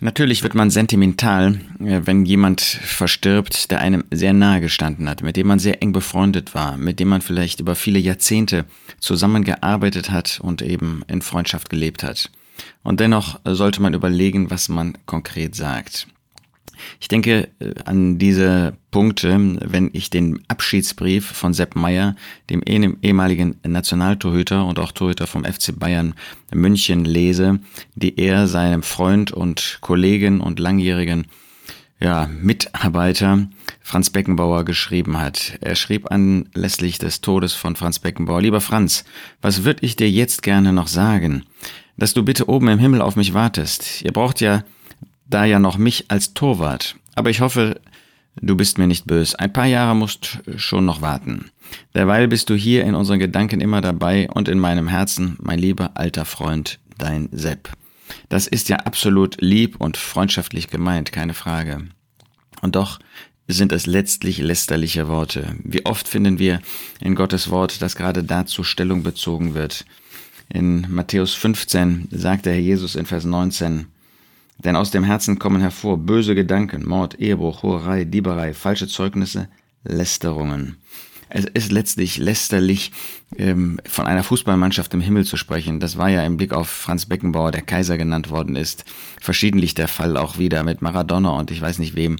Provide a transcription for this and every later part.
Natürlich wird man sentimental, äh, wenn jemand verstirbt, der einem sehr nahe gestanden hat, mit dem man sehr eng befreundet war, mit dem man vielleicht über viele Jahrzehnte zusammengearbeitet hat und eben in Freundschaft gelebt hat. Und dennoch sollte man überlegen, was man konkret sagt. Ich denke äh, an diese Punkte, wenn ich den Abschiedsbrief von Sepp Meyer, dem ehemaligen Nationaltorhüter und auch Torhüter vom FC Bayern München lese, die er seinem Freund und Kollegen und langjährigen ja, Mitarbeiter Franz Beckenbauer geschrieben hat. Er schrieb anlässlich des Todes von Franz Beckenbauer, lieber Franz, was würde ich dir jetzt gerne noch sagen? Dass du bitte oben im Himmel auf mich wartest. Ihr braucht ja da ja noch mich als Torwart. Aber ich hoffe, du bist mir nicht bös. Ein paar Jahre musst schon noch warten. Derweil bist du hier in unseren Gedanken immer dabei und in meinem Herzen, mein lieber alter Freund, dein Sepp. Das ist ja absolut lieb und freundschaftlich gemeint, keine Frage. Und doch sind es letztlich lästerliche Worte. Wie oft finden wir in Gottes Wort, dass gerade dazu Stellung bezogen wird. In Matthäus 15 sagt der Herr Jesus in Vers 19, denn aus dem Herzen kommen hervor böse Gedanken, Mord, Ehebruch, Hurerei, Dieberei, falsche Zeugnisse, Lästerungen. Es ist letztlich lästerlich, ähm, von einer Fußballmannschaft im Himmel zu sprechen. Das war ja im Blick auf Franz Beckenbauer, der Kaiser genannt worden ist, verschiedentlich der Fall auch wieder mit Maradona und ich weiß nicht wem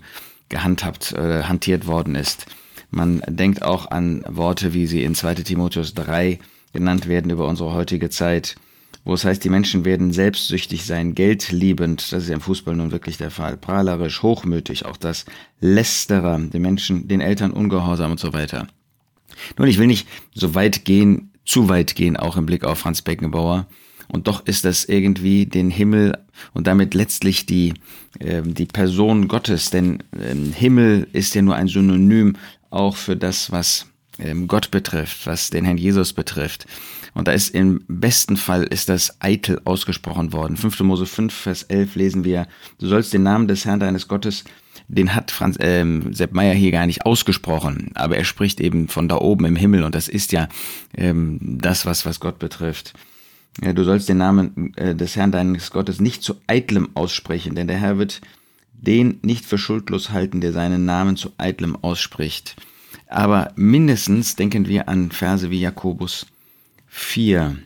gehandhabt, äh, hantiert worden ist. Man denkt auch an Worte, wie sie in 2 Timotheus 3 genannt werden über unsere heutige Zeit wo es heißt, die Menschen werden selbstsüchtig sein, geldliebend, das ist ja im Fußball nun wirklich der Fall, prahlerisch, hochmütig, auch das Lästerer, den Menschen, den Eltern ungehorsam und so weiter. Nun, ich will nicht so weit gehen, zu weit gehen, auch im Blick auf Franz Beckenbauer. Und doch ist das irgendwie den Himmel und damit letztlich die, äh, die Person Gottes, denn äh, Himmel ist ja nur ein Synonym auch für das, was Gott betrifft, was den Herrn Jesus betrifft. Und da ist im besten Fall ist das eitel ausgesprochen worden. 5. Mose 5, Vers 11 lesen wir, du sollst den Namen des Herrn deines Gottes den hat Franz ähm, Sepp Meyer hier gar nicht ausgesprochen, aber er spricht eben von da oben im Himmel und das ist ja ähm, das, was, was Gott betrifft. Ja, du sollst den Namen äh, des Herrn deines Gottes nicht zu eitlem aussprechen, denn der Herr wird den nicht für schuldlos halten, der seinen Namen zu eitlem ausspricht. Aber mindestens denken wir an Verse wie Jakobus 4.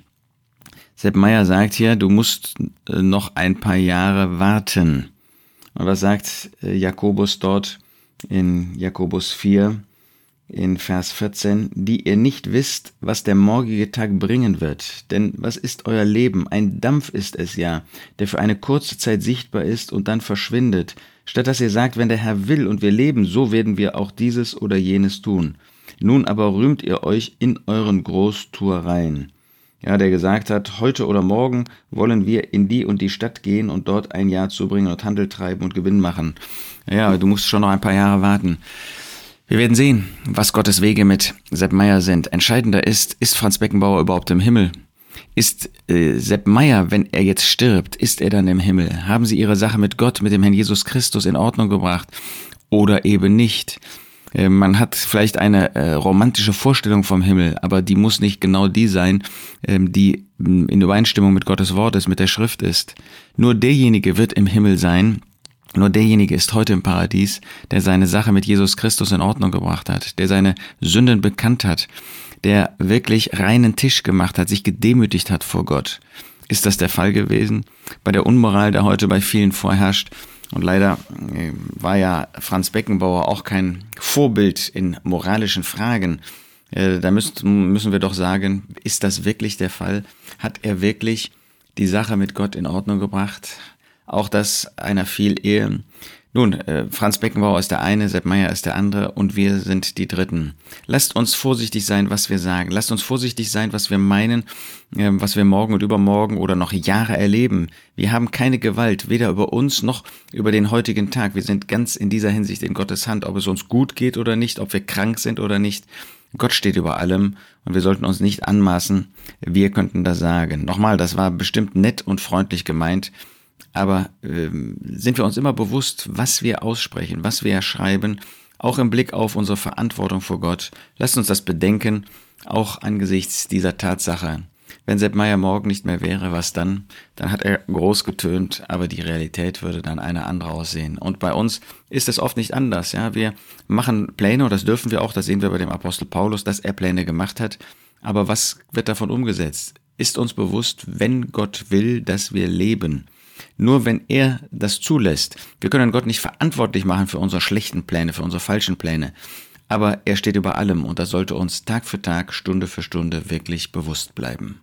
Sepp Meyer sagt hier, du musst äh, noch ein paar Jahre warten. Und was sagt äh, Jakobus dort in Jakobus 4 in Vers 14? Die ihr nicht wisst, was der morgige Tag bringen wird. Denn was ist euer Leben? Ein Dampf ist es ja, der für eine kurze Zeit sichtbar ist und dann verschwindet. Statt dass ihr sagt, wenn der Herr will und wir leben, so werden wir auch dieses oder jenes tun. Nun aber rühmt ihr euch in euren Großtuereien. Ja, der gesagt hat, heute oder morgen wollen wir in die und die Stadt gehen und dort ein Jahr zubringen und Handel treiben und Gewinn machen. Ja, du musst schon noch ein paar Jahre warten. Wir werden sehen, was Gottes Wege mit Sepp Meyer sind. Entscheidender ist, ist Franz Beckenbauer überhaupt im Himmel? Ist äh, Sepp Meyer, wenn er jetzt stirbt, ist er dann im Himmel? Haben sie ihre Sache mit Gott, mit dem Herrn Jesus Christus in Ordnung gebracht oder eben nicht? Äh, man hat vielleicht eine äh, romantische Vorstellung vom Himmel, aber die muss nicht genau die sein, ähm, die mm, in Übereinstimmung mit Gottes Wort ist, mit der Schrift ist. Nur derjenige wird im Himmel sein, nur derjenige ist heute im Paradies, der seine Sache mit Jesus Christus in Ordnung gebracht hat, der seine Sünden bekannt hat, der wirklich reinen Tisch gemacht hat, sich gedemütigt hat vor Gott. Ist das der Fall gewesen? Bei der Unmoral, der heute bei vielen vorherrscht, und leider äh, war ja Franz Beckenbauer auch kein Vorbild in moralischen Fragen. Äh, da müssen, müssen wir doch sagen, ist das wirklich der Fall? Hat er wirklich die Sache mit Gott in Ordnung gebracht? Auch das einer viel Ehe nun, äh, Franz Beckenbauer ist der eine, Sepp Meyer ist der andere und wir sind die Dritten. Lasst uns vorsichtig sein, was wir sagen. Lasst uns vorsichtig sein, was wir meinen, äh, was wir morgen und übermorgen oder noch Jahre erleben. Wir haben keine Gewalt, weder über uns noch über den heutigen Tag. Wir sind ganz in dieser Hinsicht in Gottes Hand, ob es uns gut geht oder nicht, ob wir krank sind oder nicht. Gott steht über allem und wir sollten uns nicht anmaßen, wir könnten das sagen. Nochmal, das war bestimmt nett und freundlich gemeint. Aber ähm, sind wir uns immer bewusst, was wir aussprechen, was wir schreiben, auch im Blick auf unsere Verantwortung vor Gott. Lasst uns das bedenken, auch angesichts dieser Tatsache, wenn Sepp Meier morgen nicht mehr wäre, was dann? Dann hat er groß getönt, aber die Realität würde dann eine andere aussehen. Und bei uns ist es oft nicht anders. Ja, wir machen Pläne und das dürfen wir auch. Das sehen wir bei dem Apostel Paulus, dass er Pläne gemacht hat. Aber was wird davon umgesetzt? Ist uns bewusst, wenn Gott will, dass wir leben? Nur wenn er das zulässt. Wir können Gott nicht verantwortlich machen für unsere schlechten Pläne, für unsere falschen Pläne. Aber er steht über allem und das sollte uns Tag für Tag, Stunde für Stunde wirklich bewusst bleiben.